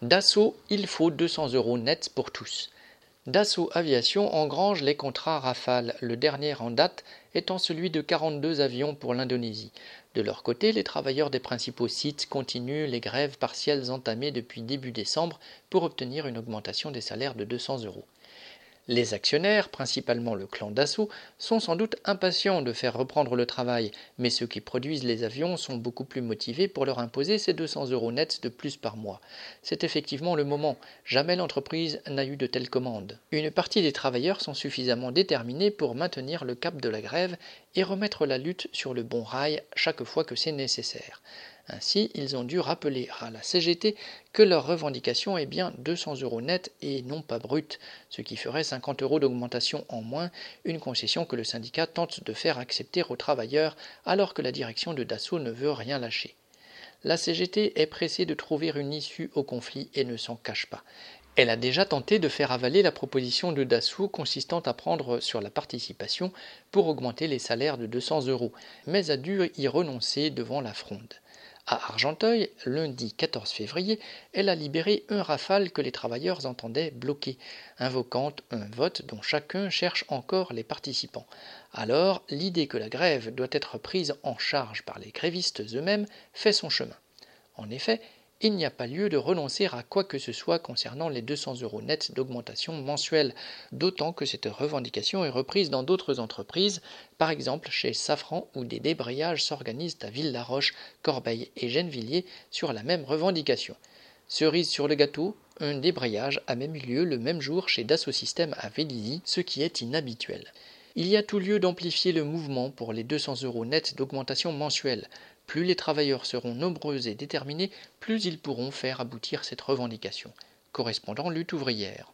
Dassault, il faut 200 euros net pour tous. Dassault Aviation engrange les contrats Rafale, le dernier en date étant celui de 42 avions pour l'Indonésie. De leur côté, les travailleurs des principaux sites continuent les grèves partielles entamées depuis début décembre pour obtenir une augmentation des salaires de 200 euros. Les actionnaires, principalement le clan d'assaut, sont sans doute impatients de faire reprendre le travail, mais ceux qui produisent les avions sont beaucoup plus motivés pour leur imposer ces 200 euros nets de plus par mois. C'est effectivement le moment. Jamais l'entreprise n'a eu de telles commandes. Une partie des travailleurs sont suffisamment déterminés pour maintenir le cap de la grève et remettre la lutte sur le bon rail chaque fois que c'est nécessaire. Ainsi, ils ont dû rappeler à la CGT que leur revendication est bien 200 euros net et non pas brut, ce qui ferait 50 euros d'augmentation en moins, une concession que le syndicat tente de faire accepter aux travailleurs alors que la direction de Dassault ne veut rien lâcher. La CGT est pressée de trouver une issue au conflit et ne s'en cache pas. Elle a déjà tenté de faire avaler la proposition de Dassault consistant à prendre sur la participation pour augmenter les salaires de 200 euros, mais a dû y renoncer devant la fronde. À Argenteuil, lundi 14 février, elle a libéré un rafale que les travailleurs entendaient bloquer, invoquant un vote dont chacun cherche encore les participants. Alors, l'idée que la grève doit être prise en charge par les grévistes eux-mêmes fait son chemin. En effet, il n'y a pas lieu de renoncer à quoi que ce soit concernant les 200 euros nets d'augmentation mensuelle, d'autant que cette revendication est reprise dans d'autres entreprises, par exemple chez Safran où des débrayages s'organisent à Ville-la-Roche, Corbeil et Gennevilliers sur la même revendication. Cerise sur le gâteau, un débrayage a même eu lieu le même jour chez Dassault Systèmes à Vélizy, ce qui est inhabituel. Il y a tout lieu d'amplifier le mouvement pour les 200 euros nets d'augmentation mensuelle. Plus les travailleurs seront nombreux et déterminés, plus ils pourront faire aboutir cette revendication. Correspondant lutte ouvrière.